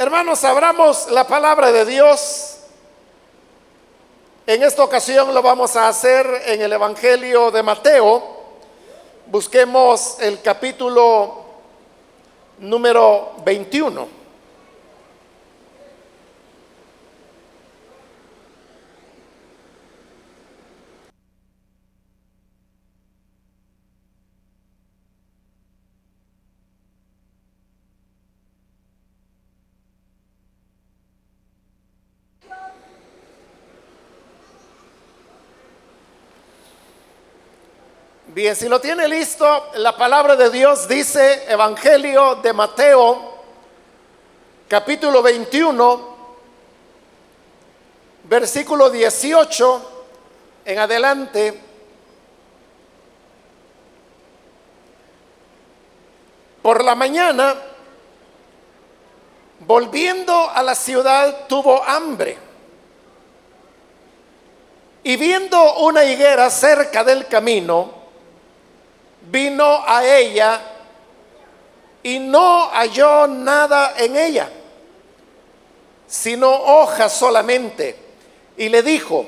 Hermanos, abramos la palabra de Dios. En esta ocasión lo vamos a hacer en el Evangelio de Mateo. Busquemos el capítulo número 21. Bien, si lo tiene listo, la palabra de Dios dice, Evangelio de Mateo, capítulo 21, versículo 18 en adelante. Por la mañana, volviendo a la ciudad, tuvo hambre. Y viendo una higuera cerca del camino, vino a ella y no halló nada en ella, sino hojas solamente. Y le dijo,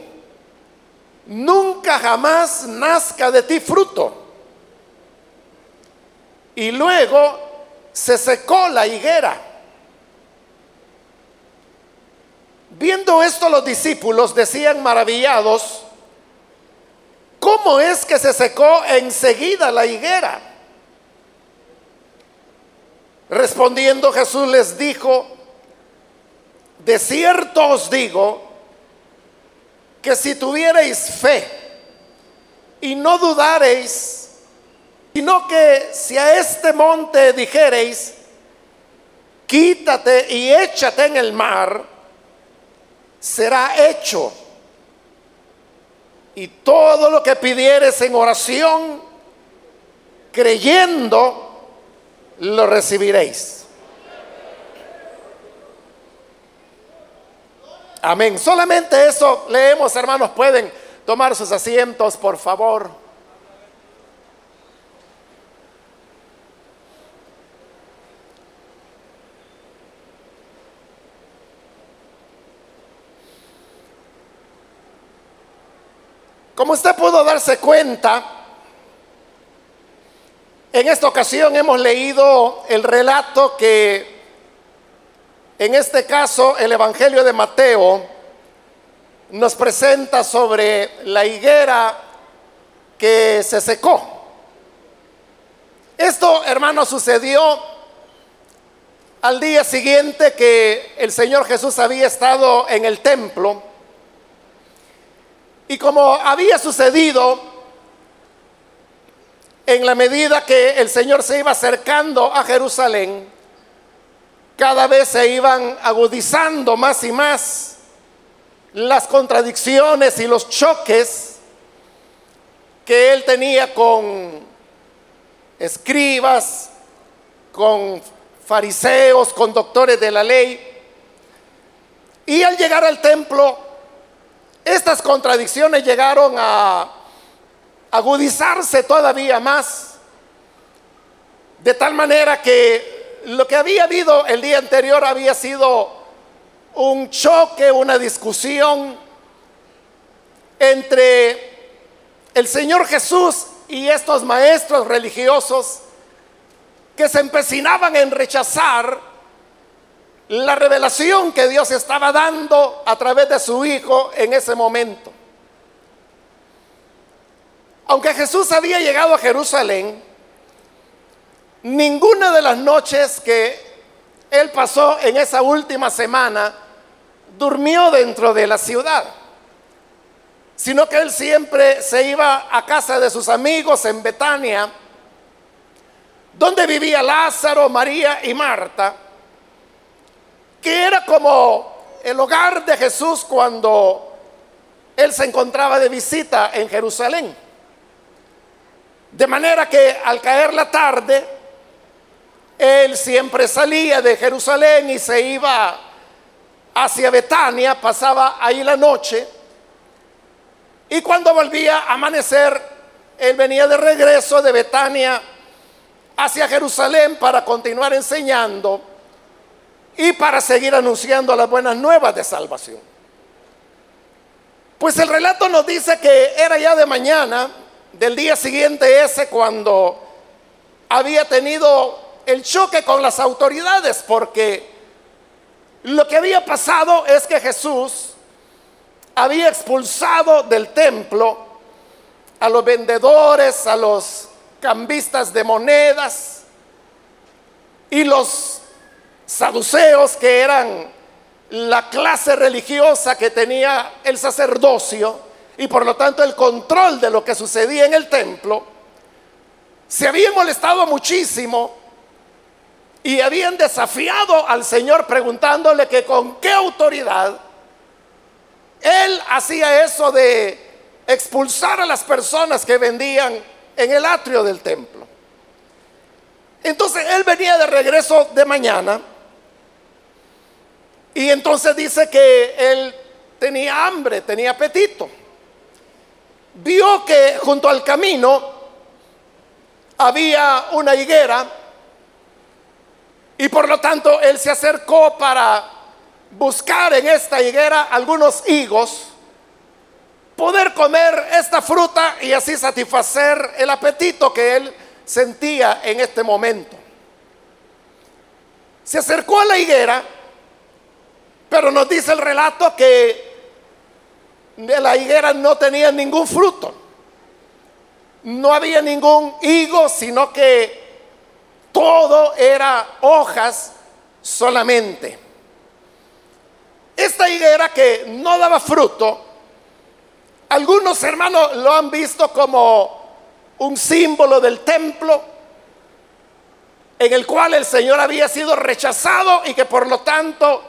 nunca jamás nazca de ti fruto. Y luego se secó la higuera. Viendo esto los discípulos decían maravillados, ¿Cómo es que se secó enseguida la higuera? Respondiendo Jesús les dijo, de cierto os digo que si tuvierais fe y no dudareis, sino que si a este monte dijereis, quítate y échate en el mar, será hecho y todo lo que pidieres en oración, creyendo, lo recibiréis. Amén. Solamente eso leemos, hermanos. Pueden tomar sus asientos, por favor. Como usted pudo darse cuenta, en esta ocasión hemos leído el relato que, en este caso, el Evangelio de Mateo nos presenta sobre la higuera que se secó. Esto, hermano, sucedió al día siguiente que el Señor Jesús había estado en el templo y como había sucedido en la medida que el Señor se iba acercando a Jerusalén, cada vez se iban agudizando más y más las contradicciones y los choques que él tenía con escribas, con fariseos, con doctores de la ley. Y al llegar al templo, estas contradicciones llegaron a agudizarse todavía más, de tal manera que lo que había habido el día anterior había sido un choque, una discusión entre el Señor Jesús y estos maestros religiosos que se empecinaban en rechazar la revelación que Dios estaba dando a través de su Hijo en ese momento. Aunque Jesús había llegado a Jerusalén, ninguna de las noches que él pasó en esa última semana durmió dentro de la ciudad, sino que él siempre se iba a casa de sus amigos en Betania, donde vivía Lázaro, María y Marta que era como el hogar de Jesús cuando él se encontraba de visita en Jerusalén. De manera que al caer la tarde, él siempre salía de Jerusalén y se iba hacia Betania, pasaba ahí la noche, y cuando volvía a amanecer, él venía de regreso de Betania hacia Jerusalén para continuar enseñando y para seguir anunciando las buenas nuevas de salvación. Pues el relato nos dice que era ya de mañana, del día siguiente ese, cuando había tenido el choque con las autoridades, porque lo que había pasado es que Jesús había expulsado del templo a los vendedores, a los cambistas de monedas y los saduceos que eran la clase religiosa que tenía el sacerdocio y por lo tanto el control de lo que sucedía en el templo, se habían molestado muchísimo y habían desafiado al Señor preguntándole que con qué autoridad él hacía eso de expulsar a las personas que vendían en el atrio del templo. Entonces él venía de regreso de mañana y entonces dice que él tenía hambre, tenía apetito. Vio que junto al camino había una higuera y por lo tanto él se acercó para buscar en esta higuera algunos higos, poder comer esta fruta y así satisfacer el apetito que él sentía en este momento. Se acercó a la higuera, pero nos dice el relato que de la higuera no tenía ningún fruto. No había ningún higo, sino que todo era hojas solamente. Esta higuera que no daba fruto, algunos hermanos lo han visto como un símbolo del templo en el cual el Señor había sido rechazado y que por lo tanto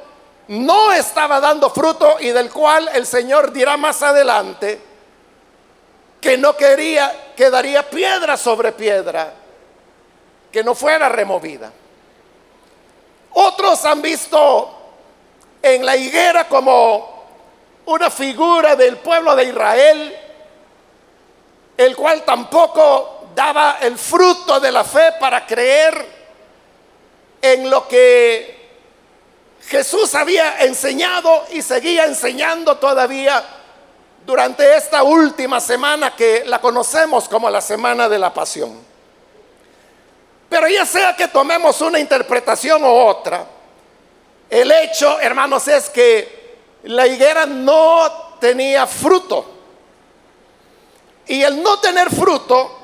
no estaba dando fruto y del cual el Señor dirá más adelante que no quería, que daría piedra sobre piedra que no fuera removida. Otros han visto en la higuera como una figura del pueblo de Israel, el cual tampoco daba el fruto de la fe para creer en lo que Jesús había enseñado y seguía enseñando todavía durante esta última semana que la conocemos como la semana de la pasión. Pero ya sea que tomemos una interpretación u otra, el hecho, hermanos, es que la higuera no tenía fruto. Y el no tener fruto,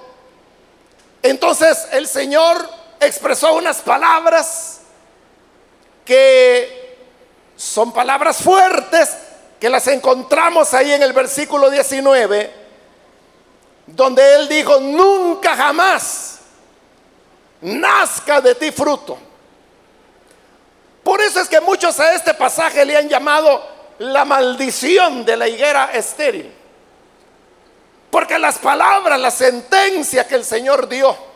entonces el Señor expresó unas palabras que son palabras fuertes, que las encontramos ahí en el versículo 19, donde Él dijo, nunca jamás nazca de ti fruto. Por eso es que muchos a este pasaje le han llamado la maldición de la higuera estéril. Porque las palabras, la sentencia que el Señor dio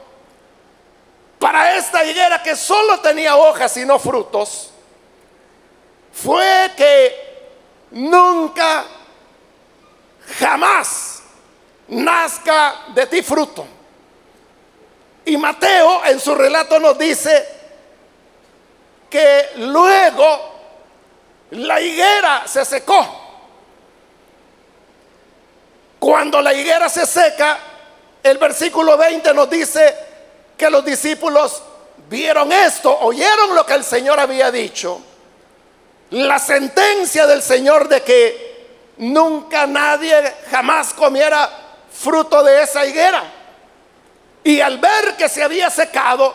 para esta higuera que solo tenía hojas y no frutos, fue que nunca, jamás nazca de ti fruto. Y Mateo en su relato nos dice que luego la higuera se secó. Cuando la higuera se seca, el versículo 20 nos dice que los discípulos vieron esto, oyeron lo que el Señor había dicho, la sentencia del Señor de que nunca nadie jamás comiera fruto de esa higuera. Y al ver que se había secado,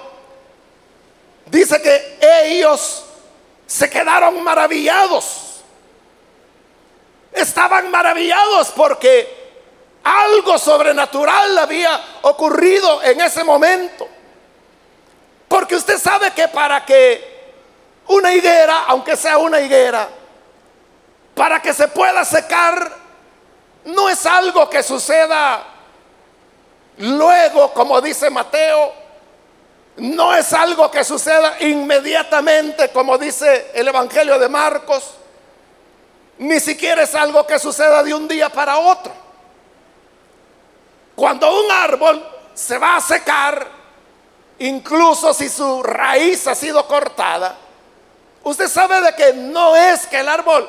dice que ellos se quedaron maravillados. Estaban maravillados porque algo sobrenatural había ocurrido en ese momento. Porque usted sabe que para que una higuera, aunque sea una higuera, para que se pueda secar, no es algo que suceda Luego, como dice Mateo, no es algo que suceda inmediatamente, como dice el Evangelio de Marcos, ni siquiera es algo que suceda de un día para otro. Cuando un árbol se va a secar, incluso si su raíz ha sido cortada, usted sabe de que no es que el árbol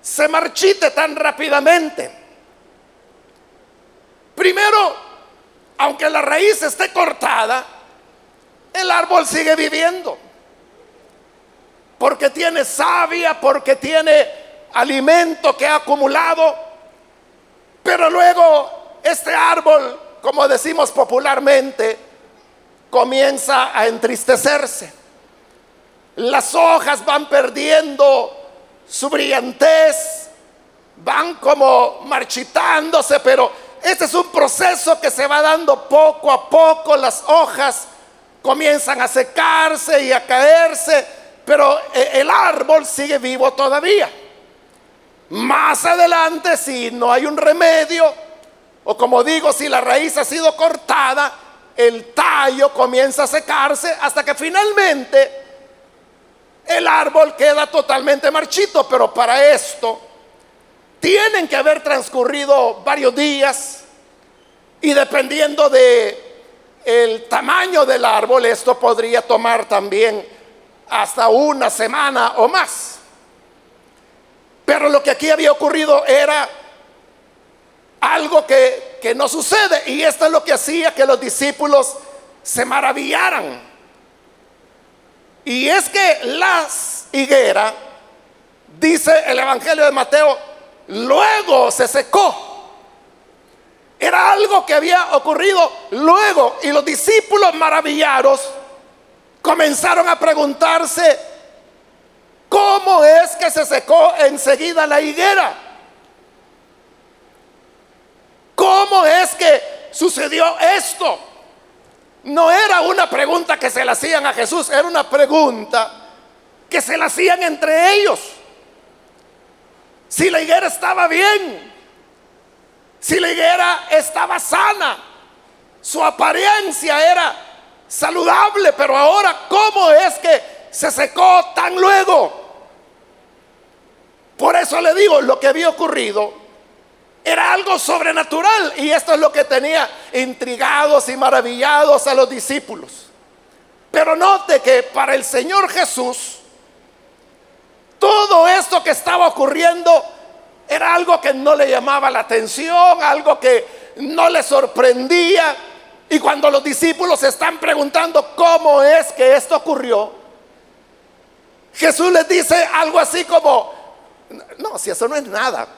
se marchite tan rápidamente. Primero, aunque la raíz esté cortada, el árbol sigue viviendo. Porque tiene savia, porque tiene alimento que ha acumulado. Pero luego este árbol, como decimos popularmente, comienza a entristecerse. Las hojas van perdiendo su brillantez, van como marchitándose, pero este es un proceso que se va dando poco a poco, las hojas comienzan a secarse y a caerse, pero eh, el árbol sigue vivo todavía. Más adelante, si no hay un remedio, o como digo, si la raíz ha sido cortada, el tallo comienza a secarse hasta que finalmente el árbol queda totalmente marchito, pero para esto tienen que haber transcurrido varios días y dependiendo de el tamaño del árbol, esto podría tomar también hasta una semana o más. Pero lo que aquí había ocurrido era algo que, que no sucede y esto es lo que hacía que los discípulos se maravillaran. Y es que las higueras, dice el Evangelio de Mateo, luego se secó. Era algo que había ocurrido luego y los discípulos maravillados comenzaron a preguntarse, ¿cómo es que se secó enseguida la higuera? ¿Cómo es que sucedió esto? No era una pregunta que se le hacían a Jesús, era una pregunta que se la hacían entre ellos. Si la higuera estaba bien, si la higuera estaba sana, su apariencia era saludable, pero ahora, ¿cómo es que se secó tan luego? Por eso le digo, lo que había ocurrido era algo sobrenatural y esto es lo que tenía intrigados y maravillados a los discípulos. Pero note que para el Señor Jesús, todo esto que estaba ocurriendo era algo que no le llamaba la atención, algo que no le sorprendía. Y cuando los discípulos están preguntando cómo es que esto ocurrió, Jesús les dice algo así como, no, si eso no es nada.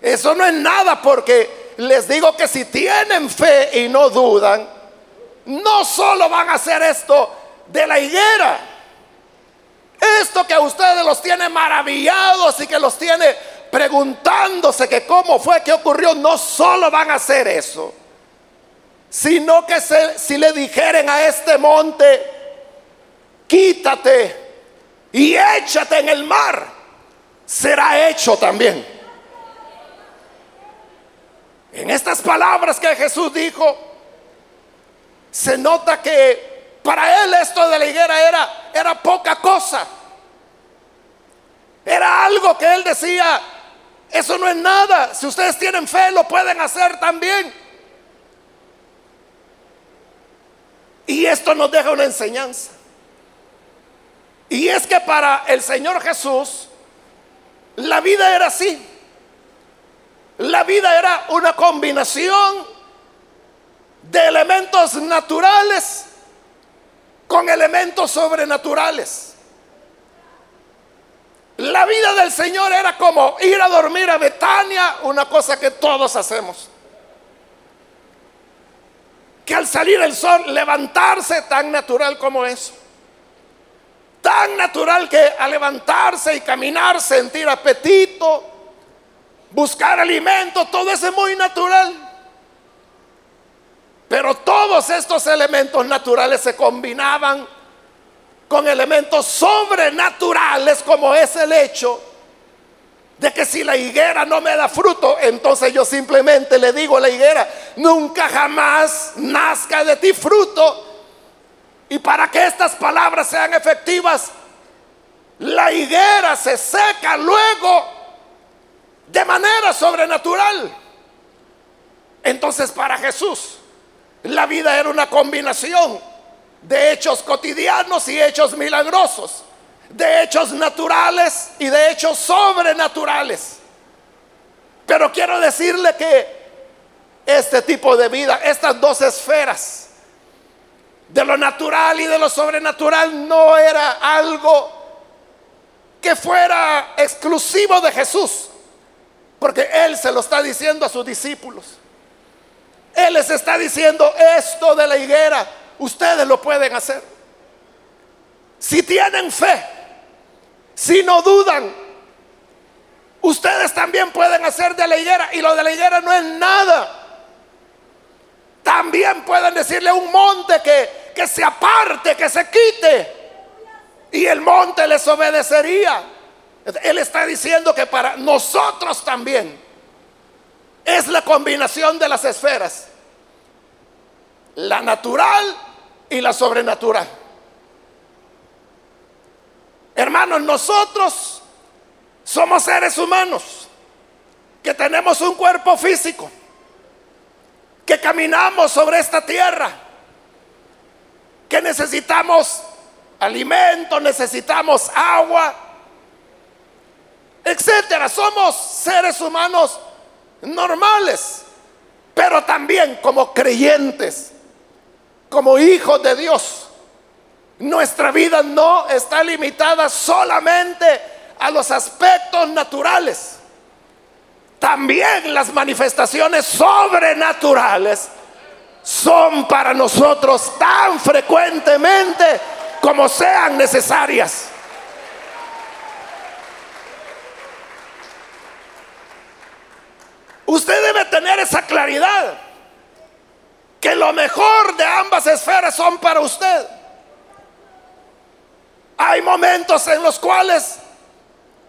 Eso no es nada porque les digo que si tienen fe y no dudan, no solo van a hacer esto de la higuera, esto que a ustedes los tiene maravillados y que los tiene preguntándose que cómo fue, qué ocurrió, no solo van a hacer eso, sino que si le dijeren a este monte, quítate y échate en el mar, será hecho también. En estas palabras que Jesús dijo, se nota que para él esto de la higuera era, era poca cosa. Era algo que él decía, eso no es nada. Si ustedes tienen fe, lo pueden hacer también. Y esto nos deja una enseñanza. Y es que para el Señor Jesús, la vida era así. La vida era una combinación de elementos naturales con elementos sobrenaturales. La vida del Señor era como ir a dormir a Betania, una cosa que todos hacemos. Que al salir el sol, levantarse tan natural como eso. Tan natural que al levantarse y caminar, sentir apetito, buscar alimento, todo eso es muy natural. Pero todos estos elementos naturales se combinaban con elementos sobrenaturales como es el hecho de que si la higuera no me da fruto, entonces yo simplemente le digo a la higuera, nunca jamás nazca de ti fruto. Y para que estas palabras sean efectivas, la higuera se seca luego de manera sobrenatural. Entonces para Jesús la vida era una combinación de hechos cotidianos y hechos milagrosos, de hechos naturales y de hechos sobrenaturales. Pero quiero decirle que este tipo de vida, estas dos esferas, de lo natural y de lo sobrenatural, no era algo que fuera exclusivo de Jesús, porque Él se lo está diciendo a sus discípulos. Él les está diciendo esto de la higuera, ustedes lo pueden hacer. Si tienen fe, si no dudan, ustedes también pueden hacer de la higuera. Y lo de la higuera no es nada. También pueden decirle a un monte que, que se aparte, que se quite. Y el monte les obedecería. Él está diciendo que para nosotros también es la combinación de las esferas. La natural y la sobrenatural. Hermanos, nosotros somos seres humanos que tenemos un cuerpo físico, que caminamos sobre esta tierra, que necesitamos alimento, necesitamos agua, etcétera. Somos seres humanos normales, pero también como creyentes, como hijos de Dios. Nuestra vida no está limitada solamente a los aspectos naturales. También las manifestaciones sobrenaturales son para nosotros tan frecuentemente como sean necesarias. Usted debe tener esa claridad, que lo mejor de ambas esferas son para usted. Hay momentos en los cuales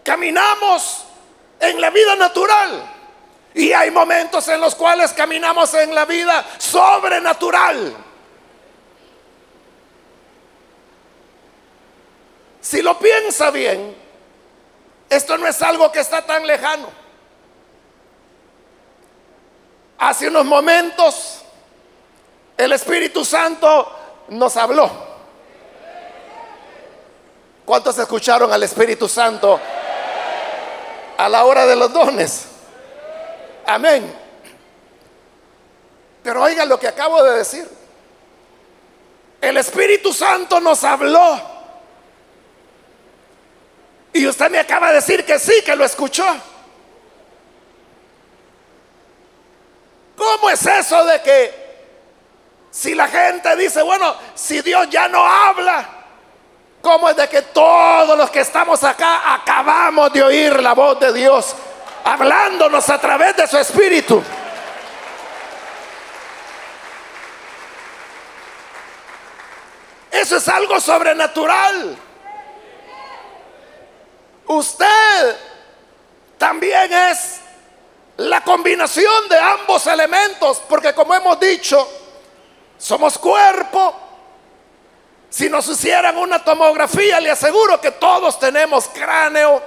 caminamos en la vida natural y hay momentos en los cuales caminamos en la vida sobrenatural. Si lo piensa bien, esto no es algo que está tan lejano. Hace unos momentos el Espíritu Santo nos habló. ¿Cuántos escucharon al Espíritu Santo a la hora de los dones? Amén. Pero oigan lo que acabo de decir. El Espíritu Santo nos habló y usted me acaba de decir que sí, que lo escuchó. ¿Cómo es eso de que si la gente dice, bueno, si Dios ya no habla, ¿cómo es de que todos los que estamos acá acabamos de oír la voz de Dios hablándonos a través de su espíritu? Eso es algo sobrenatural. Usted también es la combinación de ambos elementos, porque como hemos dicho, somos cuerpo. Si nos hicieran una tomografía, le aseguro que todos tenemos cráneo,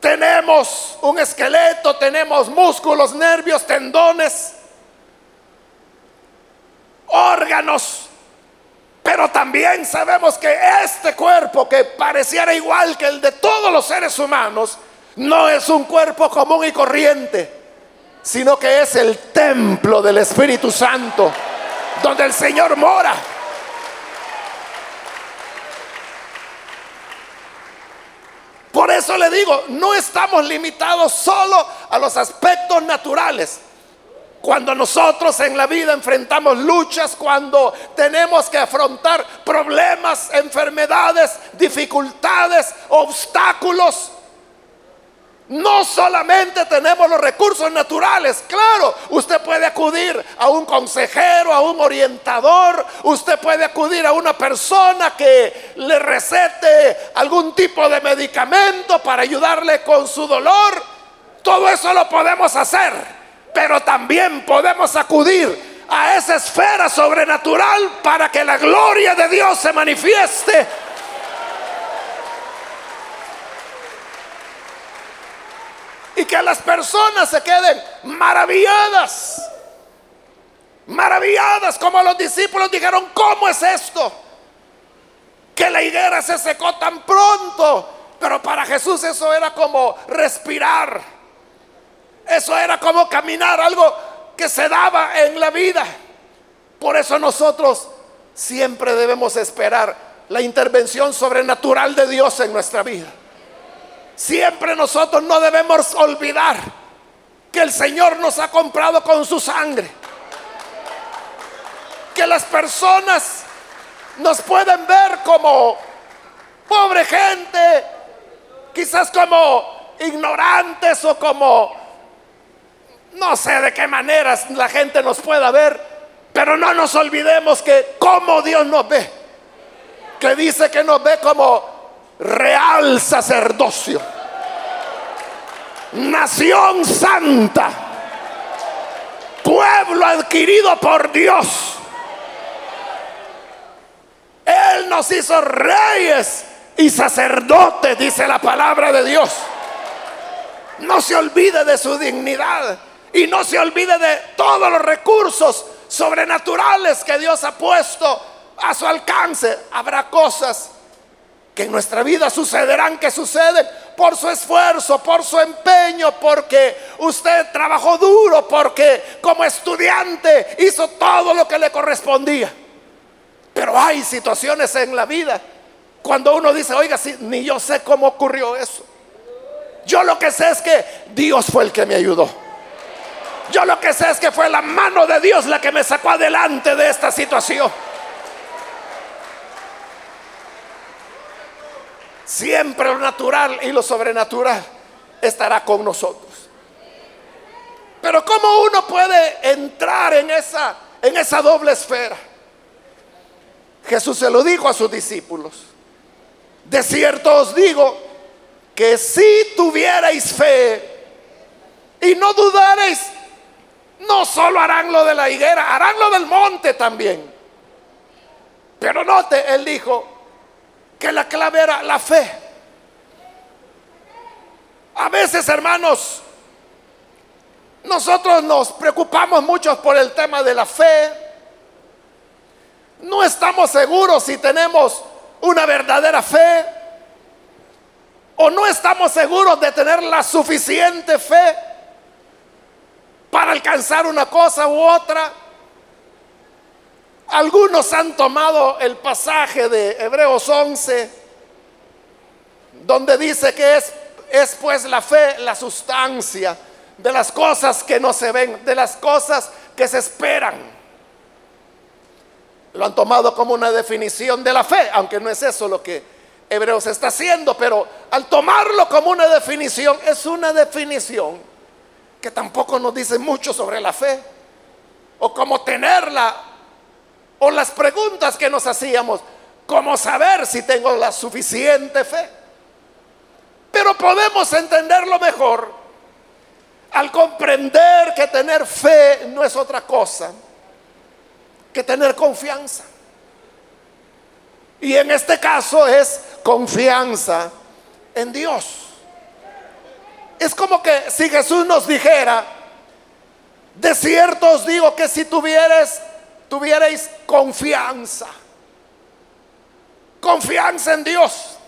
tenemos un esqueleto, tenemos músculos, nervios, tendones, órganos. Pero también sabemos que este cuerpo que pareciera igual que el de todos los seres humanos, no es un cuerpo común y corriente, sino que es el templo del Espíritu Santo, donde el Señor mora. Por eso le digo, no estamos limitados solo a los aspectos naturales. Cuando nosotros en la vida enfrentamos luchas, cuando tenemos que afrontar problemas, enfermedades, dificultades, obstáculos, no solamente tenemos los recursos naturales, claro, usted puede acudir a un consejero, a un orientador, usted puede acudir a una persona que le recete algún tipo de medicamento para ayudarle con su dolor. Todo eso lo podemos hacer pero también podemos acudir a esa esfera sobrenatural para que la gloria de Dios se manifieste. Y que las personas se queden maravilladas maravilladas, como los discípulos dijeron, ¿cómo es esto? Que la higuera se secó tan pronto. Pero para Jesús eso era como respirar. Eso era como caminar, algo que se daba en la vida. Por eso nosotros siempre debemos esperar la intervención sobrenatural de Dios en nuestra vida. Siempre nosotros no debemos olvidar que el Señor nos ha comprado con su sangre. Que las personas nos pueden ver como pobre gente, quizás como ignorantes o como no sé de qué maneras la gente nos pueda ver, pero no nos olvidemos que como Dios nos ve, que dice que nos ve como real sacerdocio, nación santa, pueblo adquirido por Dios. Él nos hizo reyes y sacerdotes, dice la palabra de Dios. No se olvide de su dignidad y no se olvide de todos los recursos sobrenaturales que Dios ha puesto a su alcance. Habrá cosas que en nuestra vida sucederán, que suceden por su esfuerzo, por su empeño, porque usted trabajó duro, porque como estudiante hizo todo lo que le correspondía. Pero hay situaciones en la vida cuando uno dice, oiga, ni yo sé cómo ocurrió eso. Yo lo que sé es que Dios fue el que me ayudó. Yo lo que sé es que fue la mano de Dios la que me sacó adelante de esta situación. Siempre lo natural y lo sobrenatural estará con nosotros. Pero ¿cómo uno puede entrar en esa, en esa doble esfera? Jesús se lo dijo a sus discípulos. De cierto os digo que si tuvierais fe y no dudareis, no solo harán lo de la higuera, harán lo del monte también. Pero note, él dijo que la clave era la fe. A veces, hermanos, nosotros nos preocupamos mucho por el tema de la fe. No estamos seguros si tenemos una verdadera fe o no estamos seguros de tener la suficiente fe para alcanzar una cosa u otra. Algunos han tomado el pasaje de Hebreos 11, donde dice que es, es pues la fe la sustancia de las cosas que no se ven, de las cosas que se esperan. Lo han tomado como una definición de la fe, aunque no es eso lo que Hebreos está haciendo, pero al tomarlo como una definición, es una definición que tampoco nos dice mucho sobre la fe, o cómo tenerla, o las preguntas que nos hacíamos, cómo saber si tengo la suficiente fe. Pero podemos entenderlo mejor al comprender que tener fe no es otra cosa que tener confianza. Y en este caso es confianza en Dios. Es como que si Jesús nos dijera, de cierto os digo que si tuvierais, tuvierais confianza, confianza en Dios.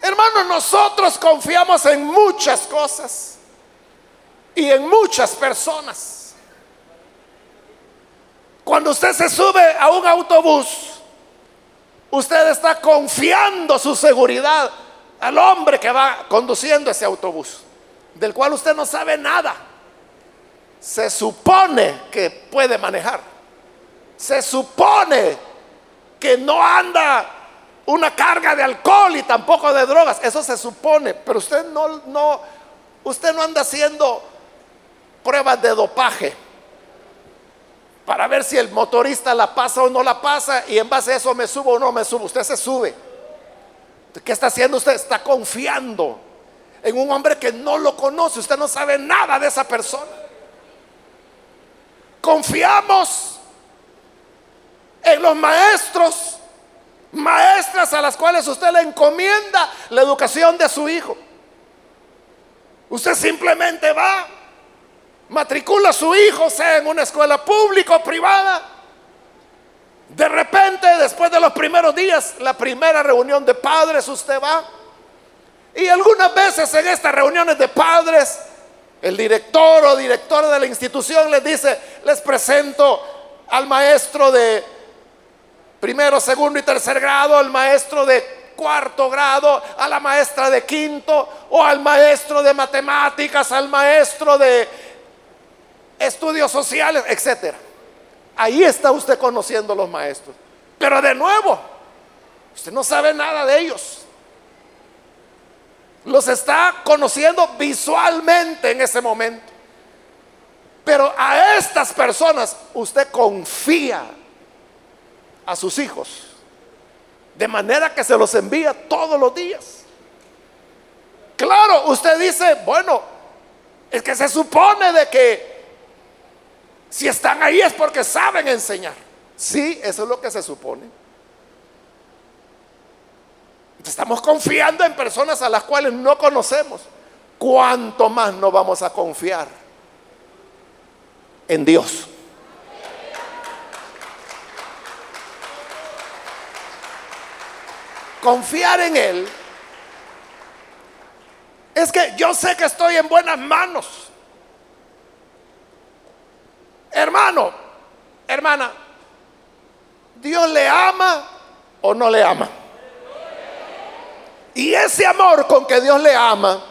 Hermanos, nosotros confiamos en muchas cosas y en muchas personas. Cuando usted se sube a un autobús, usted está confiando su seguridad al hombre que va conduciendo ese autobús, del cual usted no sabe nada. Se supone que puede manejar. Se supone que no anda una carga de alcohol y tampoco de drogas. Eso se supone, pero usted no, no, usted no anda haciendo pruebas de dopaje para ver si el motorista la pasa o no la pasa y en base a eso me subo o no me subo. Usted se sube. ¿Qué está haciendo usted? Está confiando en un hombre que no lo conoce. Usted no sabe nada de esa persona. Confiamos en los maestros, maestras a las cuales usted le encomienda la educación de su hijo. Usted simplemente va matricula a su hijo, sea en una escuela pública o privada. De repente, después de los primeros días, la primera reunión de padres, usted va. Y algunas veces en estas reuniones de padres, el director o directora de la institución les dice, les presento al maestro de primero, segundo y tercer grado, al maestro de cuarto grado, a la maestra de quinto o al maestro de matemáticas, al maestro de estudios sociales, etcétera. Ahí está usted conociendo a los maestros. Pero de nuevo, usted no sabe nada de ellos. Los está conociendo visualmente en ese momento. Pero a estas personas usted confía a sus hijos. De manera que se los envía todos los días. Claro, usted dice, bueno, es que se supone de que si están ahí es porque saben enseñar. Sí, eso es lo que se supone. Estamos confiando en personas a las cuales no conocemos. ¿Cuánto más no vamos a confiar en Dios? Confiar en Él es que yo sé que estoy en buenas manos. Hermano, hermana, ¿Dios le ama o no le ama? Y ese amor con que Dios le ama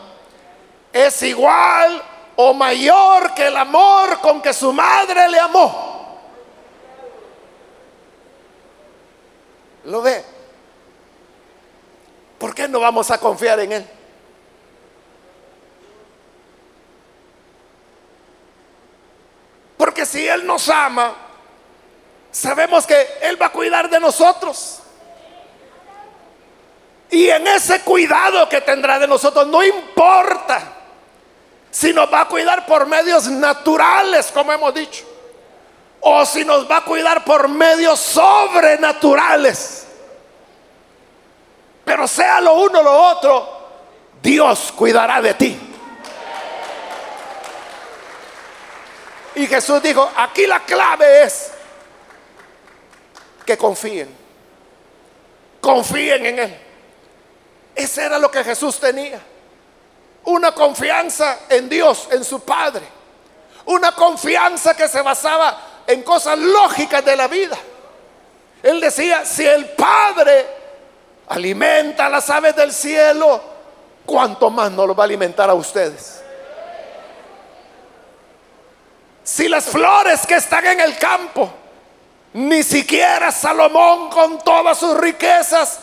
es igual o mayor que el amor con que su madre le amó. ¿Lo ve? ¿Por qué no vamos a confiar en Él? Porque si Él nos ama, sabemos que Él va a cuidar de nosotros. Y en ese cuidado que tendrá de nosotros, no importa si nos va a cuidar por medios naturales, como hemos dicho, o si nos va a cuidar por medios sobrenaturales. Pero sea lo uno o lo otro, Dios cuidará de ti. Y Jesús dijo, aquí la clave es que confíen. Confíen en Él. Ese era lo que Jesús tenía. Una confianza en Dios, en su Padre. Una confianza que se basaba en cosas lógicas de la vida. Él decía, si el Padre alimenta a las aves del cielo, ¿cuánto más no lo va a alimentar a ustedes? Si las flores que están en el campo, ni siquiera Salomón con todas sus riquezas,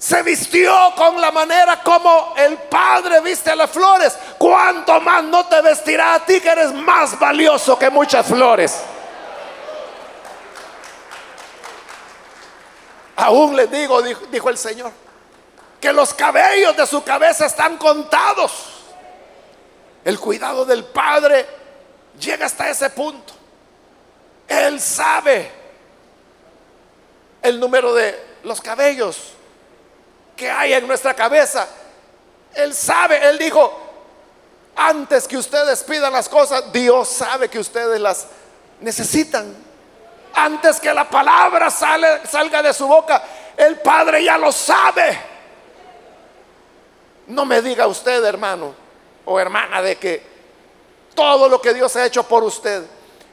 se vistió con la manera como el Padre viste a las flores, ¿cuánto más no te vestirá a ti que eres más valioso que muchas flores? Aún les digo, dijo, el Señor, que los cabellos de su cabeza están contados. El cuidado del Padre llega hasta ese punto. Él sabe el número de los cabellos que hay en nuestra cabeza. Él sabe, Él dijo, antes que ustedes pidan las cosas, Dios sabe que ustedes las necesitan antes que la palabra sale, salga de su boca, el Padre ya lo sabe. No me diga usted, hermano o hermana, de que todo lo que Dios ha hecho por usted,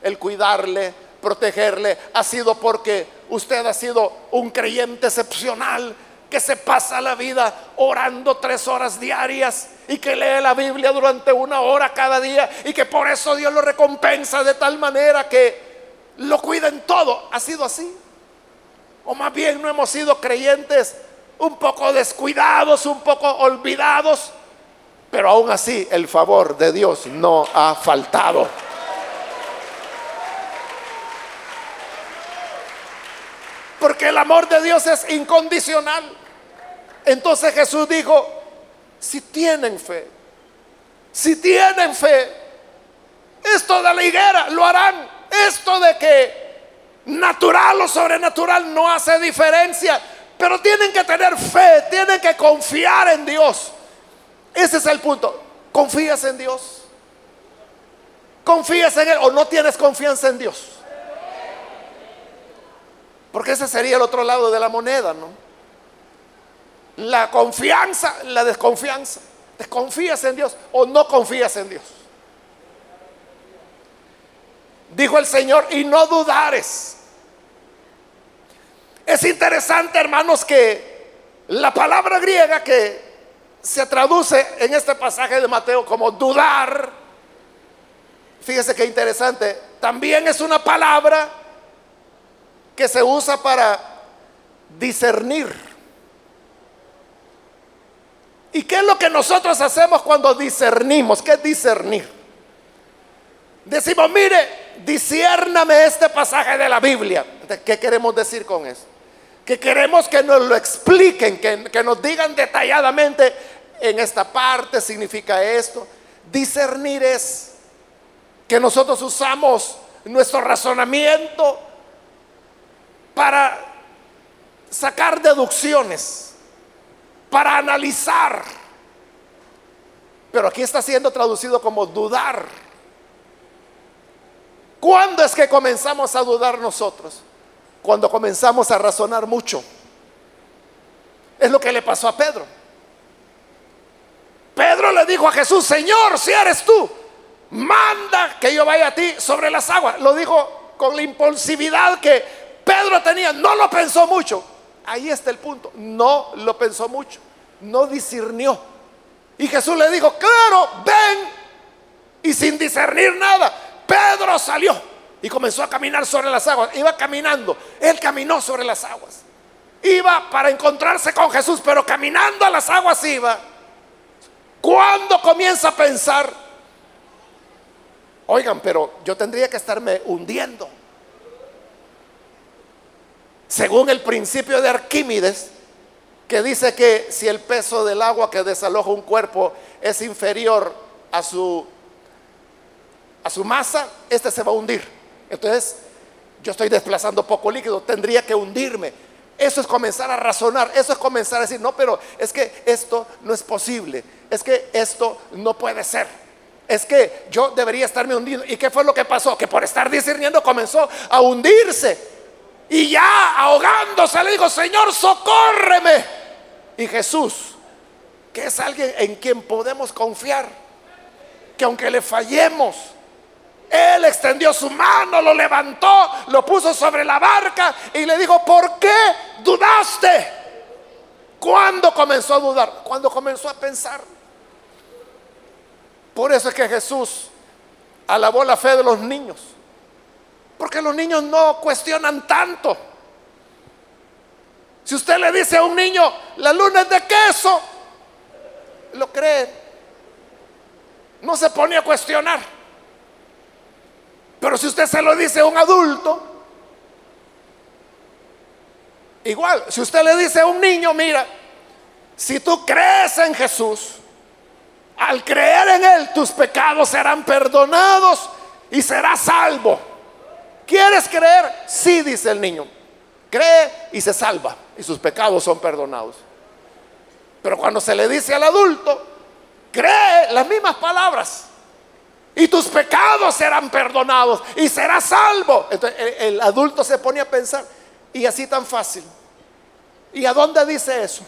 el cuidarle, protegerle, ha sido porque usted ha sido un creyente excepcional que se pasa la vida orando tres horas diarias y que lee la Biblia durante una hora cada día y que por eso Dios lo recompensa de tal manera que lo cuiden todo. ¿Ha sido así? O más bien no hemos sido creyentes un poco descuidados, un poco olvidados, pero aún así el favor de Dios no ha faltado. Porque el amor de Dios es incondicional. Entonces Jesús dijo, si tienen fe, si tienen fe, esto de la higuera lo harán. Esto de que natural o sobrenatural no hace diferencia, pero tienen que tener fe, tienen que confiar en Dios. Ese es el punto. ¿Confías en Dios? confías en Él o no tienes confianza en Dios. Porque ese sería el otro lado de la moneda, ¿no? La confianza, la desconfianza. ¿Desconfías en Dios o no confías en Dios? Dijo el Señor, y no dudares. Es interesante, hermanos, que la palabra griega que se traduce en este pasaje de Mateo como dudar, fíjese qué interesante, también es una palabra que se usa para discernir. ¿Y qué es lo que nosotros hacemos cuando discernimos? ¿Qué es discernir? Decimos, mire, disciérname este pasaje de la Biblia. ¿Qué queremos decir con eso? Que queremos que nos lo expliquen, que, que nos digan detalladamente en esta parte significa esto. Discernir es que nosotros usamos nuestro razonamiento para sacar deducciones para analizar. Pero aquí está siendo traducido como dudar. ¿Cuándo es que comenzamos a dudar nosotros? Cuando comenzamos a razonar mucho. Es lo que le pasó a Pedro. Pedro le dijo a Jesús, Señor, si eres tú, manda que yo vaya a ti sobre las aguas. Lo dijo con la impulsividad que Pedro tenía. No lo pensó mucho. Ahí está el punto. No lo pensó mucho, no discernió. Y Jesús le dijo, claro, ven. Y sin discernir nada, Pedro salió y comenzó a caminar sobre las aguas. Iba caminando, él caminó sobre las aguas. Iba para encontrarse con Jesús, pero caminando a las aguas iba. Cuando comienza a pensar, oigan, pero yo tendría que estarme hundiendo. Según el principio de Arquímedes, que dice que si el peso del agua que desaloja un cuerpo es inferior a su, a su masa, este se va a hundir. Entonces, yo estoy desplazando poco líquido, tendría que hundirme. Eso es comenzar a razonar, eso es comenzar a decir, no, pero es que esto no es posible, es que esto no puede ser. Es que yo debería estarme hundiendo. ¿Y qué fue lo que pasó? Que por estar discerniendo comenzó a hundirse. Y ya ahogándose le dijo, Señor, socórreme. Y Jesús, que es alguien en quien podemos confiar, que aunque le fallemos, Él extendió su mano, lo levantó, lo puso sobre la barca y le dijo, ¿por qué dudaste? ¿Cuándo comenzó a dudar? Cuando comenzó a pensar. Por eso es que Jesús alabó la fe de los niños. Los niños no cuestionan tanto. Si usted le dice a un niño, la luna es de queso, lo cree. No se pone a cuestionar. Pero si usted se lo dice a un adulto, igual, si usted le dice a un niño, mira, si tú crees en Jesús, al creer en Él, tus pecados serán perdonados y serás salvo. ¿Quieres creer? Sí, dice el niño. Cree y se salva y sus pecados son perdonados. Pero cuando se le dice al adulto, cree las mismas palabras y tus pecados serán perdonados y serás salvo. Entonces el, el adulto se pone a pensar, y así tan fácil. ¿Y a dónde dice eso?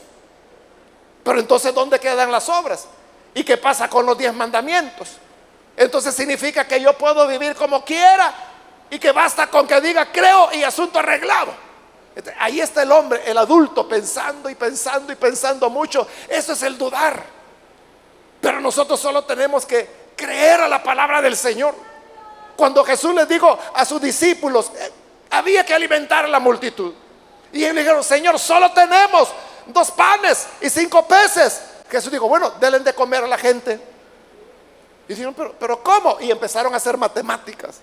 Pero entonces, ¿dónde quedan las obras? ¿Y qué pasa con los diez mandamientos? Entonces significa que yo puedo vivir como quiera y que basta con que diga creo y asunto arreglado. Ahí está el hombre, el adulto, pensando y pensando y pensando mucho. Eso es el dudar. Pero nosotros solo tenemos que creer a la palabra del Señor. Cuando Jesús les dijo a sus discípulos, eh, había que alimentar a la multitud. Y ellos dijeron, Señor, solo tenemos dos panes y cinco peces. Jesús dijo, bueno, denle de comer a la gente. Y dijeron, pero, pero ¿cómo? Y empezaron a hacer matemáticas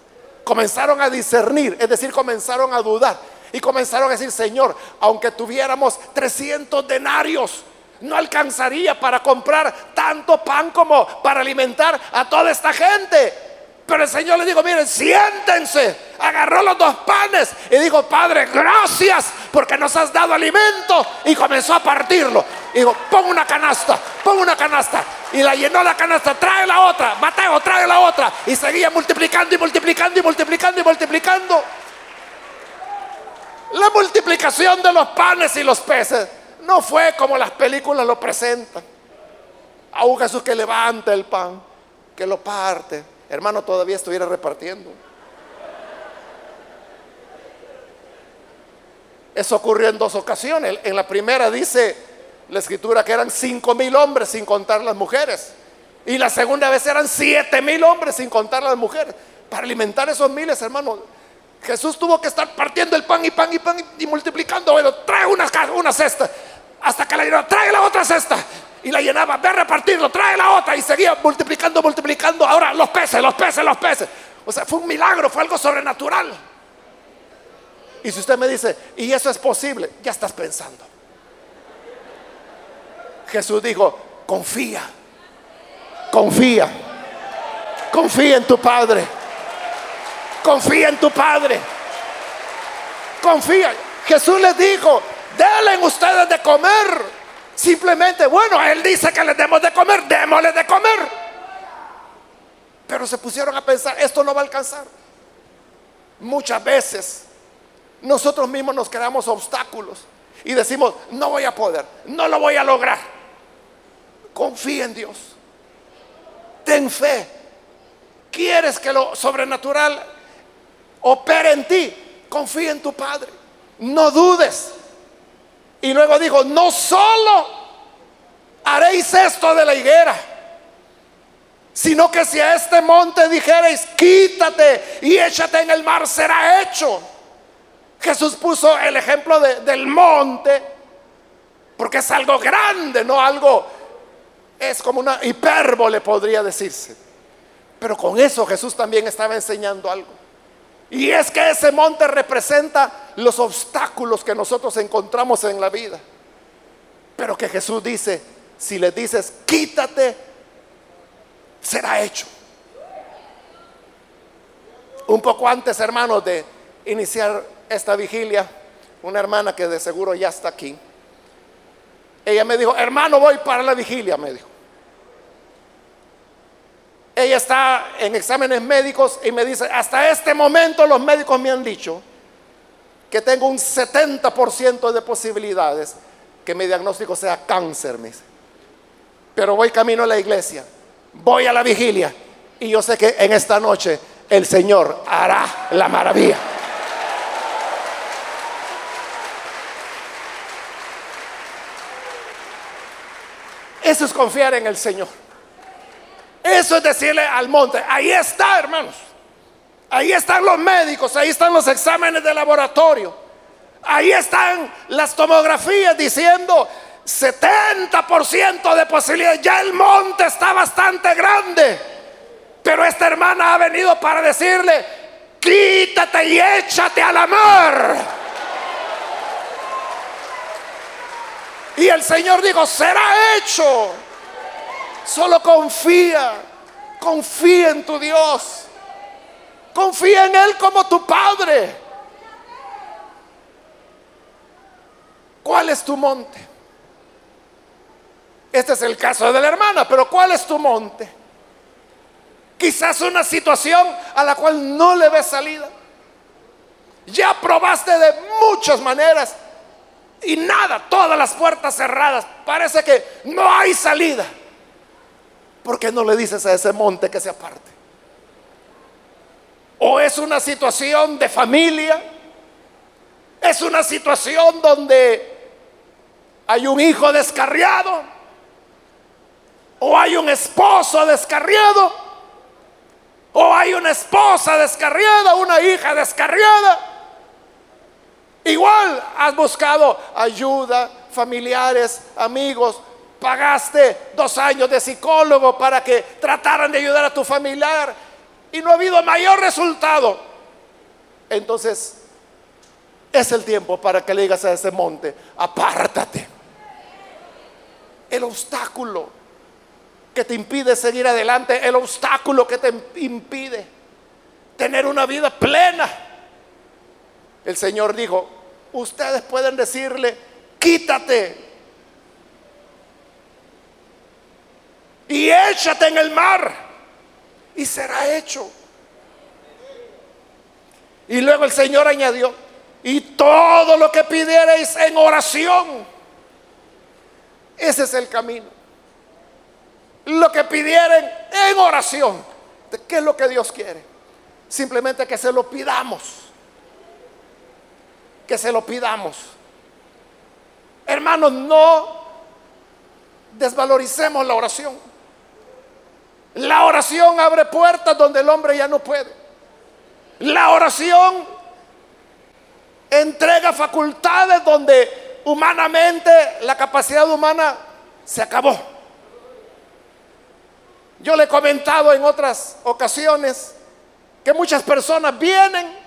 comenzaron a discernir, es decir, comenzaron a dudar y comenzaron a decir, Señor, aunque tuviéramos 300 denarios, no alcanzaría para comprar tanto pan como para alimentar a toda esta gente. Pero el Señor le dijo, miren, siéntense. Agarró los dos panes y dijo, Padre, gracias porque nos has dado alimento. Y comenzó a partirlo. Y dijo, pon una canasta, pon una canasta. Y la llenó la canasta, trae la otra, Mateo, trae la otra. Y seguía multiplicando y multiplicando y multiplicando y multiplicando. La multiplicación de los panes y los peces no fue como las películas lo presentan. A un Jesús que levanta el pan, que lo parte hermano, todavía estuviera repartiendo. Eso ocurrió en dos ocasiones. En la primera dice la escritura que eran cinco mil hombres sin contar las mujeres. Y la segunda vez eran siete mil hombres sin contar las mujeres. Para alimentar esos miles, hermano, Jesús tuvo que estar partiendo el pan y pan y pan y, multiplicando. Bueno, trae una, cesta. Hasta que la llenó, trae la otra cesta y la llenaba, ve a repartirlo, trae la otra y seguía multiplicando, multiplicando. Ahora los peces, los peces, los peces. O sea, fue un milagro, fue algo sobrenatural. Y si usted me dice, y eso es posible, ya estás pensando. Jesús dijo, confía, confía, confía en tu Padre, confía en tu Padre, confía. Jesús les dijo, denle ustedes de comer. Simplemente, bueno, Él dice que les demos de comer, démosle de comer. Pero se pusieron a pensar, esto no va a alcanzar. Muchas veces nosotros mismos nos creamos obstáculos y decimos, no voy a poder, no lo voy a lograr. Confía en Dios. Ten fe. ¿Quieres que lo sobrenatural opere en ti? Confía en tu Padre. No dudes. Y luego dijo, no solo haréis esto de la higuera, sino que si a este monte dijereis, quítate y échate en el mar, será hecho. Jesús puso el ejemplo del monte, porque es algo grande, no algo, es como una hipérbole podría decirse. Pero con eso Jesús también estaba enseñando algo. Y es que ese monte representa los obstáculos que nosotros encontramos en la vida. Pero que Jesús dice, si le dices, quítate, será hecho. Un poco antes, hermanos, de iniciar esta vigilia, una hermana que de seguro ya está aquí, ella me dijo, hermano, voy para la vigilia, me dijo. Ella está en exámenes médicos y me dice, hasta este momento los médicos me han dicho que tengo un 70% de posibilidades que mi diagnóstico sea cáncer, me Pero voy camino a la iglesia, voy a la vigilia y yo sé que en esta noche el Señor hará la maravilla. Eso es confiar en el Señor. Eso es decirle al monte, ahí está, hermanos. Ahí están los médicos, ahí están los exámenes de laboratorio. Ahí están las tomografías diciendo 70% de posibilidades. Ya el monte está bastante grande. Pero esta hermana ha venido para decirle, quítate y échate a la mar. Y el Señor dijo, será hecho. Solo confía, confía en tu Dios. Confía en Él como tu Padre. ¿Cuál es tu monte? Este es el caso de la hermana, pero ¿cuál es tu monte? Quizás una situación a la cual no le ves salida. Ya probaste de muchas maneras y nada, todas las puertas cerradas. Parece que no hay salida. ¿por qué no le dices a ese monte que se aparte? O es una situación de familia, es una situación donde hay un hijo descarriado, o hay un esposo descarriado, o hay una esposa descarriada, una hija descarriada. Igual has buscado ayuda, familiares, amigos, pagaste dos años de psicólogo para que trataran de ayudar a tu familiar y no ha habido mayor resultado. Entonces, es el tiempo para que le digas a ese monte, apártate. El obstáculo que te impide seguir adelante, el obstáculo que te impide tener una vida plena. El Señor dijo, ustedes pueden decirle, quítate y échate en el mar y será hecho. Y luego el Señor añadió, y todo lo que pidierais en oración, ese es el camino. Lo que pidieren en oración, ¿qué es lo que Dios quiere? Simplemente que se lo pidamos. Que se lo pidamos. Hermanos, no desvaloricemos la oración. La oración abre puertas donde el hombre ya no puede. La oración entrega facultades donde humanamente la capacidad humana se acabó. Yo le he comentado en otras ocasiones que muchas personas vienen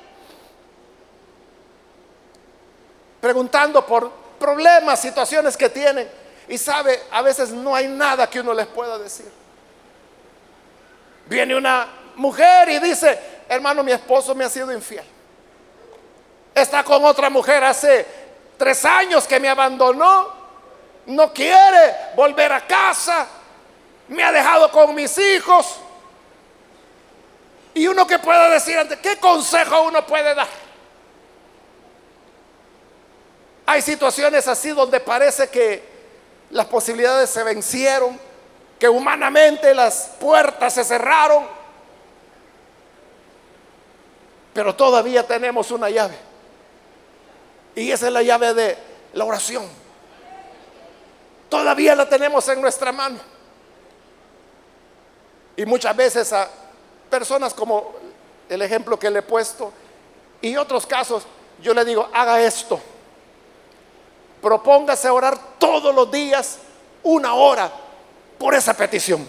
preguntando por problemas, situaciones que tienen y sabe, a veces no hay nada que uno les pueda decir. Viene una mujer y dice, hermano, mi esposo me ha sido infiel. Está con otra mujer hace tres años que me abandonó. No quiere volver a casa. Me ha dejado con mis hijos. Y uno que puede decir, ¿qué consejo uno puede dar? Hay situaciones así donde parece que las posibilidades se vencieron, que humanamente las puertas se cerraron, pero todavía tenemos una llave. Y esa es la llave de la oración. Todavía la tenemos en nuestra mano. Y muchas veces a personas como el ejemplo que le he puesto y otros casos, yo le digo, haga esto. Propóngase orar todos los días una hora por esa petición.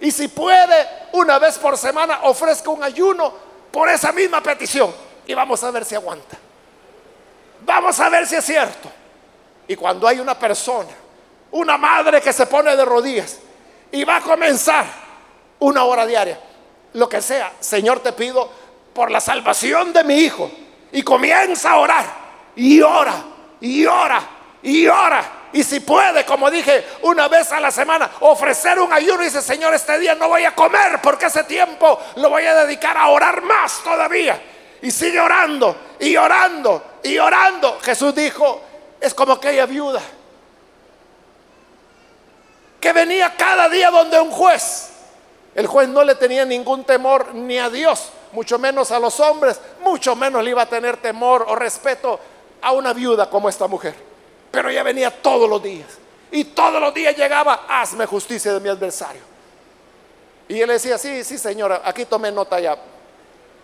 Y si puede, una vez por semana ofrezca un ayuno por esa misma petición. Y vamos a ver si aguanta. Vamos a ver si es cierto. Y cuando hay una persona, una madre que se pone de rodillas y va a comenzar una hora diaria, lo que sea, Señor, te pido por la salvación de mi hijo. Y comienza a orar. Y ora, y ora, y ora. Y si puede, como dije, una vez a la semana, ofrecer un ayuno y dice, Señor, este día no voy a comer porque ese tiempo lo voy a dedicar a orar más todavía. Y sigue orando y orando y orando. Jesús dijo, es como aquella viuda que venía cada día donde un juez. El juez no le tenía ningún temor ni a Dios, mucho menos a los hombres, mucho menos le iba a tener temor o respeto a una viuda como esta mujer. Pero ella venía todos los días. Y todos los días llegaba, hazme justicia de mi adversario. Y él decía, sí, sí, señora, aquí tomé nota ya.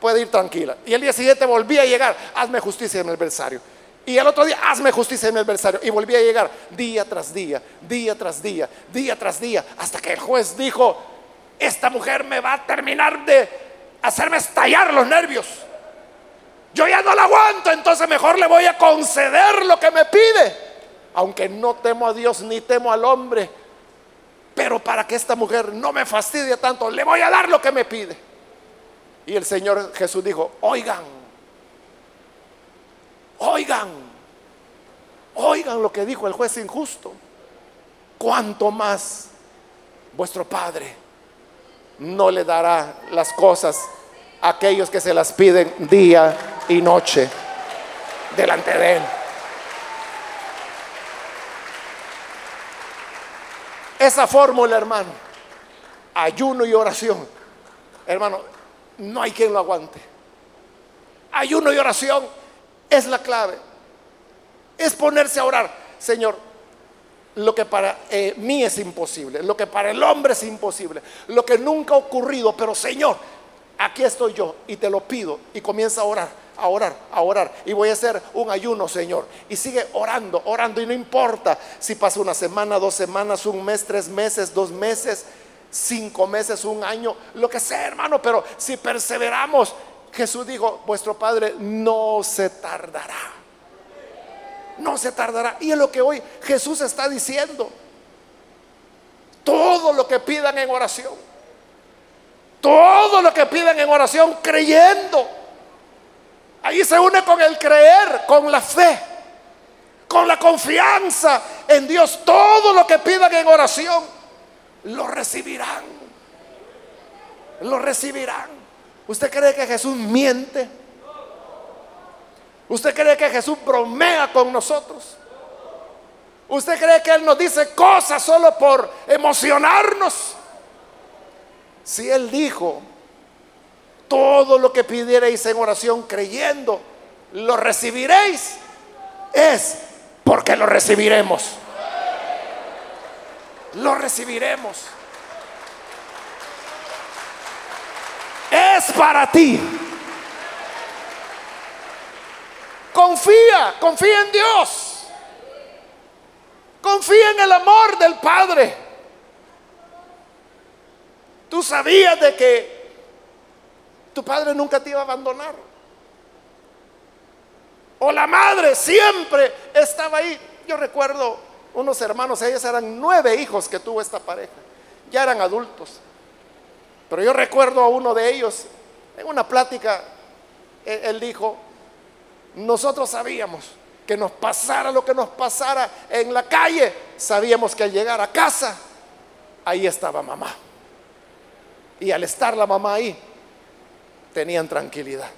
Puede ir tranquila. Y el día siguiente volvía a llegar, hazme justicia de mi adversario. Y el otro día, hazme justicia de mi adversario. Y volvía a llegar día tras día, día tras día, día tras día, hasta que el juez dijo, esta mujer me va a terminar de hacerme estallar los nervios. Yo ya no la aguanto, entonces mejor le voy a conceder lo que me pide aunque no temo a Dios ni temo al hombre, pero para que esta mujer no me fastidie tanto, le voy a dar lo que me pide. Y el Señor Jesús dijo, oigan, oigan, oigan lo que dijo el juez injusto. Cuanto más vuestro Padre no le dará las cosas a aquellos que se las piden día y noche delante de Él. Esa fórmula, hermano, ayuno y oración, hermano, no hay quien lo aguante. Ayuno y oración es la clave. Es ponerse a orar. Señor, lo que para eh, mí es imposible, lo que para el hombre es imposible, lo que nunca ha ocurrido, pero Señor, aquí estoy yo y te lo pido y comienza a orar a orar, a orar. Y voy a hacer un ayuno, Señor. Y sigue orando, orando. Y no importa si pasa una semana, dos semanas, un mes, tres meses, dos meses, cinco meses, un año, lo que sea, hermano. Pero si perseveramos, Jesús dijo, vuestro Padre no se tardará. No se tardará. Y es lo que hoy Jesús está diciendo. Todo lo que pidan en oración. Todo lo que piden en oración creyendo. Ahí se une con el creer, con la fe, con la confianza en Dios. Todo lo que pidan en oración, lo recibirán. Lo recibirán. ¿Usted cree que Jesús miente? ¿Usted cree que Jesús bromea con nosotros? ¿Usted cree que Él nos dice cosas solo por emocionarnos? Si Él dijo, todo lo que pidierais en oración creyendo, lo recibiréis, es porque lo recibiremos. Lo recibiremos. Es para ti. Confía, confía en Dios. Confía en el amor del Padre. Tú sabías de que tu padre nunca te iba a abandonar. O la madre siempre estaba ahí. Yo recuerdo unos hermanos, ellos eran nueve hijos que tuvo esta pareja. Ya eran adultos. Pero yo recuerdo a uno de ellos, en una plática, él, dijo, nosotros sabíamos que nos pasara lo que nos pasara en la calle, sabíamos que al llegar a casa, ahí estaba mamá. Y al estar la mamá ahí, tenían tranquilidad.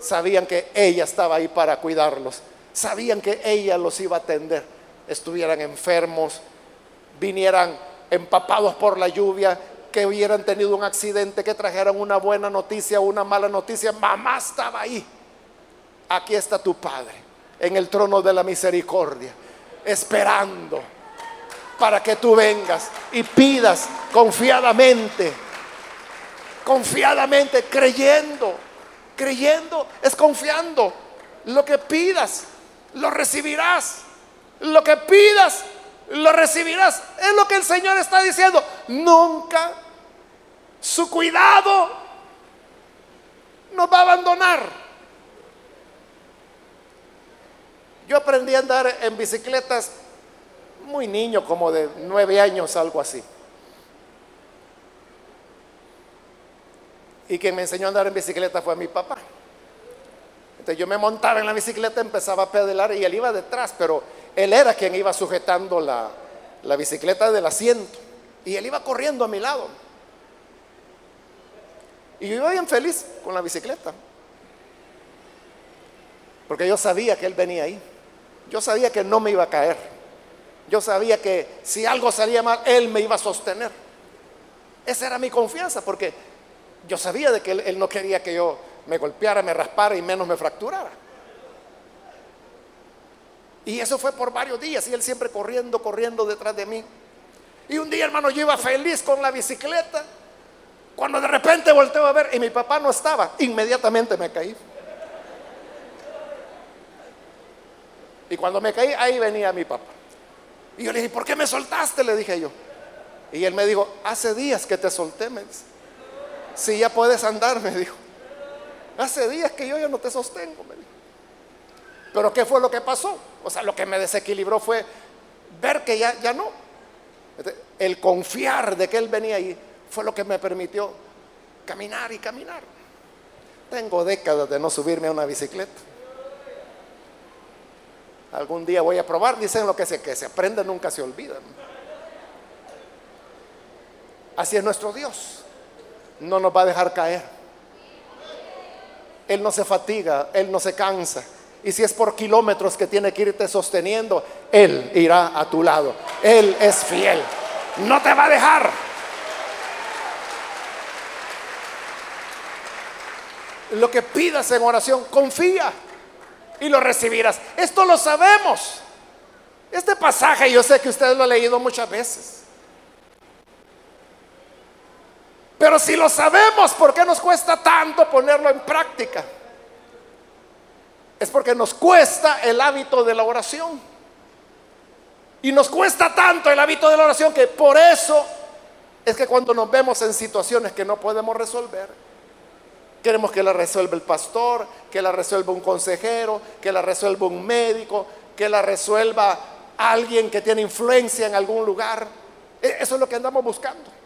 Sabían que ella estaba ahí para cuidarlos. Sabían que ella los iba a atender. Estuvieran enfermos, vinieran empapados por la lluvia, que hubieran tenido un accidente, que trajeran una buena noticia o una mala noticia. Mamá estaba ahí. Aquí está tu Padre, en el trono de la misericordia, esperando para que tú vengas y pidas confiadamente, confiadamente, creyendo. Creyendo es confiando. Lo que pidas, lo recibirás. Lo que pidas, lo recibirás. Es lo que el Señor está diciendo. Nunca su cuidado nos va a abandonar. Yo aprendí a andar en bicicletas muy niño, como de nueve años, algo así. Y quien me enseñó a andar en bicicleta fue mi papá. Entonces yo me montaba en la bicicleta, empezaba a pedalar y él iba detrás, pero él era quien iba sujetando la, la bicicleta del asiento. Y él iba corriendo a mi lado. Y yo iba bien feliz con la bicicleta. Porque yo sabía que él venía ahí. Yo sabía que no me iba a caer. Yo sabía que si algo salía mal, él me iba a sostener. Esa era mi confianza, porque yo sabía de que él, no quería que yo me golpeara, me raspara y menos me fracturara. Y eso fue por varios días y él siempre corriendo, corriendo detrás de mí. Y un día, hermano, yo iba feliz con la bicicleta cuando de repente volteo a ver y mi papá no estaba, inmediatamente me caí. Y cuando me caí, ahí venía mi papá. Y yo le dije, ¿por qué me soltaste? Le dije yo. Y él me dijo, hace días que te solté, me dice. Si ya puedes andar, me dijo. Hace días que yo ya no te sostengo, me dijo. Pero ¿qué fue lo que pasó? O sea, lo que me desequilibró fue ver que ya, ya no. El confiar de que él venía ahí fue lo que me permitió caminar y caminar. Tengo décadas de no subirme a una bicicleta. Algún día voy a probar, dicen lo que se, que se aprende nunca se olvida. Así es nuestro Dios. No nos va a dejar caer. Él no se fatiga, Él no se cansa. Y si es por kilómetros que tiene que irte sosteniendo, Él irá a tu lado. Él es fiel. No te va a dejar. lo que pidas en oración, confía y lo recibirás. Esto lo sabemos. Este pasaje yo sé que usted lo ha leído muchas veces. Pero si lo sabemos, ¿por qué nos cuesta tanto ponerlo en práctica? Es porque nos cuesta el hábito de la oración. Y nos cuesta tanto el hábito de la oración que por eso es que cuando nos vemos en situaciones que no podemos resolver, Queremos que la resuelva el pastor, que la resuelva un consejero, que la resuelva un médico, que la resuelva alguien que tiene influencia en algún lugar. E, eso es lo que andamos buscando.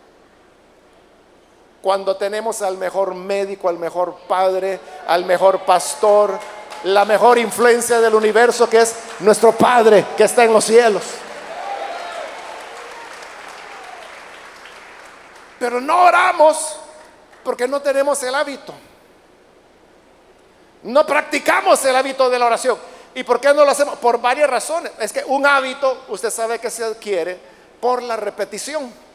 Cuando tenemos al mejor médico, al mejor padre, al mejor pastor, la mejor influencia del universo que es nuestro Padre que está en los cielos. Pero no oramos porque no tenemos el hábito. No practicamos el hábito de la oración. ¿Y por qué no lo hacemos? Por varias razones. Es que un hábito, usted sabe que se adquiere por la repetición.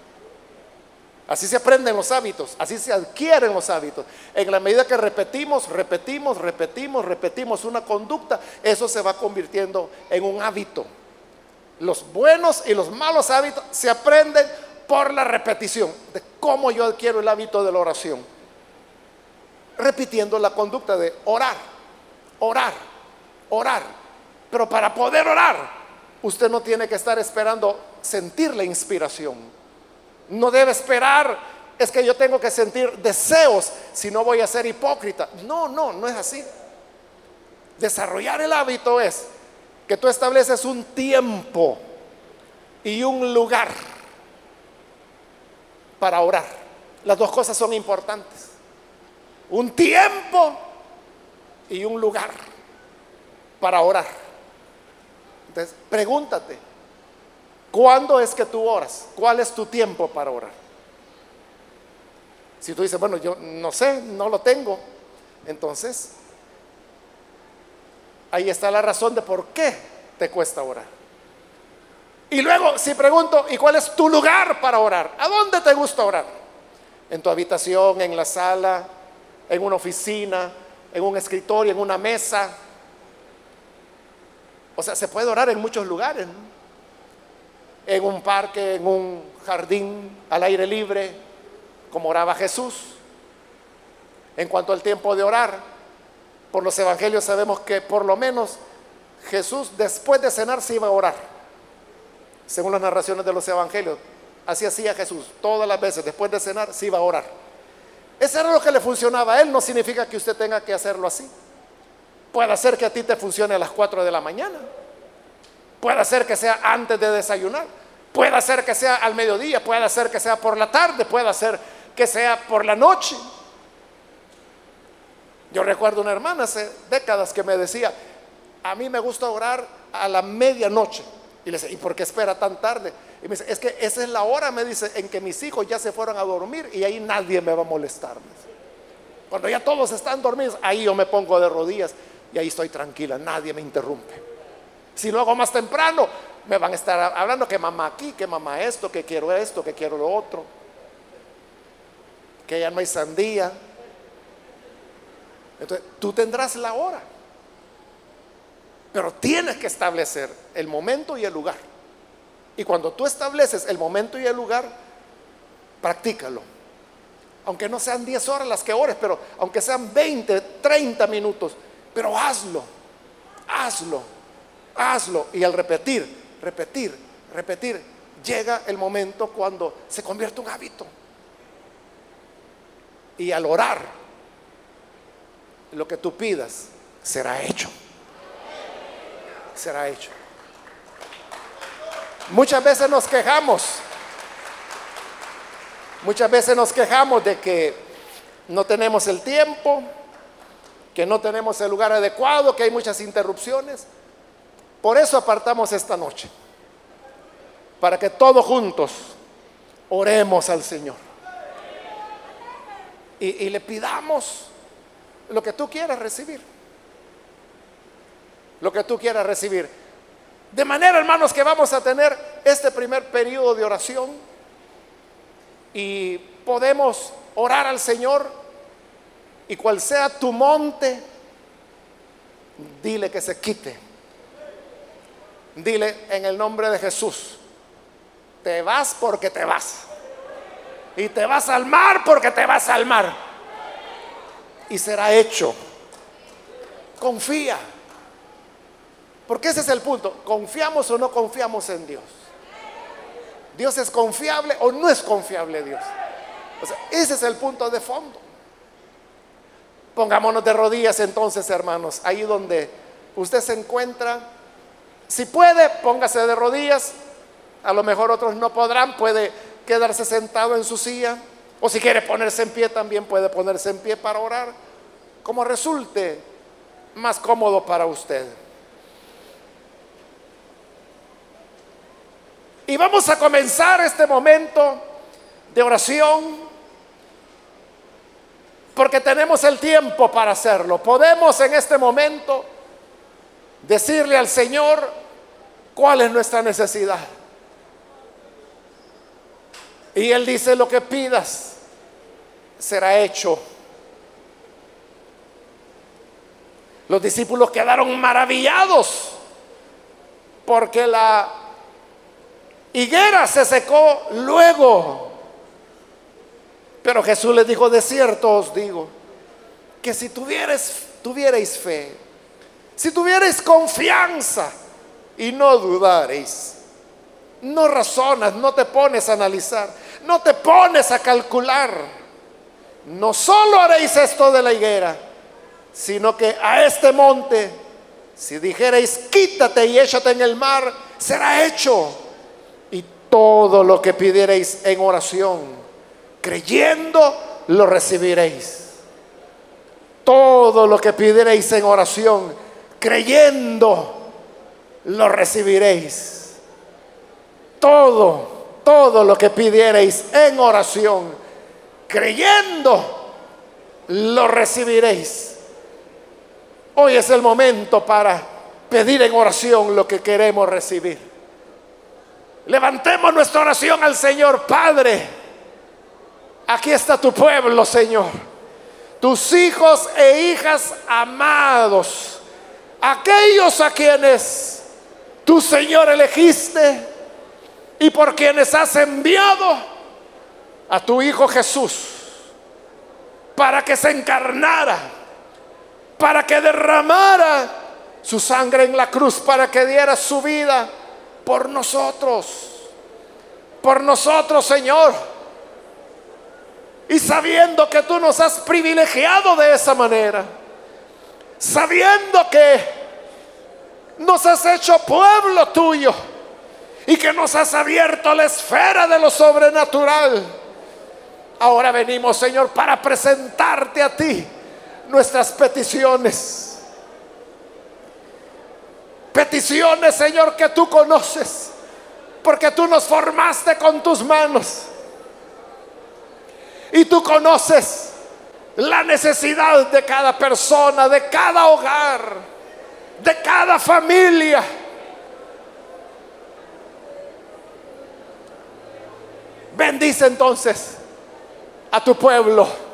Así se aprenden los hábitos, así se adquieren los hábitos. En la medida que repetimos, repetimos, repetimos, repetimos una conducta, eso se va convirtiendo en un hábito. Los buenos y los malos hábitos se aprenden por la repetición de cómo yo adquiero el hábito de la oración. Repitiendo la conducta de orar, orar, orar. Pero para poder orar, usted no tiene que estar esperando sentir la inspiración no debe esperar, es que yo tengo que sentir deseos si no voy a ser hipócrita. No, no, no es así. Desarrollar el hábito es que tú estableces un tiempo y un lugar para orar. Las dos cosas son importantes. Un tiempo y un lugar para orar. Entonces, pregúntate, ¿Cuándo es que tú oras? ¿Cuál es tu tiempo para orar? Si tú dices, bueno, yo no sé, no lo tengo, entonces ahí está la razón de por qué te cuesta orar. Y luego, si pregunto, ¿y cuál es tu lugar para orar? ¿A dónde te gusta orar? ¿En tu habitación, en la sala, en una oficina, en un escritorio, en una mesa? O sea, se puede orar en muchos lugares. ¿no? En un parque, en un jardín, al aire libre, como oraba Jesús. En cuanto al tiempo de orar, por los evangelios sabemos que por lo menos Jesús después de cenar se iba a orar, según las narraciones de los evangelios. Así hacía Jesús, todas las veces después de cenar se iba a orar. Eso era lo que le funcionaba a él, no significa que usted tenga que hacerlo así. Puede ser que a ti te funcione a las 4 de la mañana Puede ser que sea antes de desayunar, puede ser que sea al mediodía, puede ser que sea por la tarde, puede ser que sea por la noche. Yo recuerdo una hermana hace décadas que me decía, a mí me gusta orar a la medianoche. Y le decía, ¿y por qué espera tan tarde? Y me dice, es que esa es la hora, me dice, en que mis hijos ya se fueron a dormir y ahí nadie me va a molestar. Cuando ya todos están dormidos, ahí yo me pongo de rodillas y ahí estoy tranquila, nadie me interrumpe. Si lo hago más temprano, me van a estar hablando que mamá aquí, que mamá esto, que quiero esto, que quiero lo otro, que ya no hay sandía. Entonces, tú tendrás la hora, pero tienes que establecer el momento y el lugar. Y cuando tú estableces el momento y el lugar, practícalo. Aunque no sean 10 horas las que ores, pero aunque sean 20, 30 minutos, pero hazlo, hazlo hazlo. Y al repetir, repetir, repetir, llega el momento cuando se convierte en un hábito. Y al orar, lo que tú pidas será hecho. Será hecho. Muchas veces nos quejamos. Muchas veces nos quejamos de que no tenemos el tiempo, que no tenemos el lugar adecuado, que hay muchas interrupciones. Por eso apartamos esta noche, para que todos juntos oremos al Señor y, le pidamos lo que tú quieras recibir. Lo que tú quieras recibir. De manera, hermanos, que vamos a tener este primer periodo de oración y podemos orar al Señor y cual sea tu monte, dile que se quite Dile en el nombre de Jesús, te vas porque te vas. Y te vas al mar porque te vas al mar. Y será hecho. Confía. Porque ese es el punto. ¿Confiamos o no confiamos en Dios? ¿Dios es confiable o no es confiable Dios? ese es el punto de fondo. Pongámonos de rodillas entonces, hermanos, ahí donde usted se encuentra si puede, póngase de rodillas. A lo mejor otros no podrán, puede quedarse sentado en su silla. O si quiere ponerse en pie, también puede ponerse en pie para orar, como resulte más cómodo para usted. Y vamos a comenzar este momento de oración porque tenemos el tiempo para hacerlo. Podemos en este momento decirle al Señor cuál es nuestra necesidad. Y Él dice, lo que pidas será hecho. Los discípulos quedaron maravillados porque la higuera se secó luego. Pero Jesús les dijo, de cierto os digo, que si tuvierais, fe, si tuvierais confianza y no dudareis, no razonas, no te pones a analizar, no te pones a calcular, no solo haréis esto de la higuera, sino que a este monte, si dijerais, quítate y échate en el mar, será hecho. Todo lo que pidierais en oración, creyendo, lo recibiréis. Todo lo que pidierais en oración, creyendo, lo recibiréis. Todo, todo lo que pidierais en oración, creyendo, lo recibiréis. Hoy es el momento para pedir en oración lo que queremos recibir. Levantemos nuestra oración al Señor, Padre. Aquí está tu pueblo, Señor. Tus hijos e hijas amados. Aquellos a quienes tu Señor elegiste y por quienes has enviado a tu Hijo Jesús para que se encarnara, para que derramara su sangre en la cruz, para que diera su vida por nosotros, por nosotros, Señor. Y sabiendo que tú nos has privilegiado de esa manera, sabiendo que nos has hecho pueblo tuyo y que nos has abierto la esfera de lo sobrenatural. Ahora venimos, Señor, para presentarte a ti nuestras peticiones Peticiones, Señor, que tú conoces, porque tú nos formaste con tus manos. Y tú conoces la necesidad de cada persona, de cada hogar, de cada familia. Bendice entonces a tu pueblo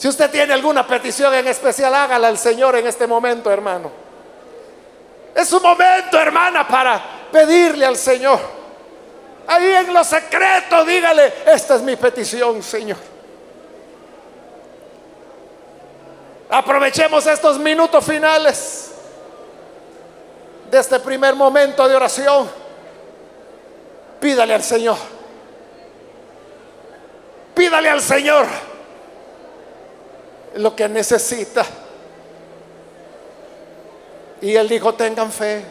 si usted tiene alguna petición en especial, hágala al Señor en este momento, hermano. Es un momento, hermana, para pedirle al Señor. Ahí en lo secreto, dígale, esta es mi petición, Señor. Aprovechemos estos minutos finales de este primer momento de oración. Pídale al Señor. Pídale al Señor lo que necesita. Y él dijo, tengan fe,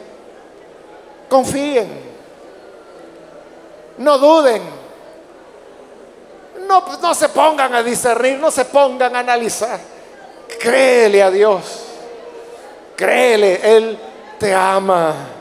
confíen, no duden, no, no se pongan a discernir, no se pongan a analizar. Créele a Dios, créele, Él te ama.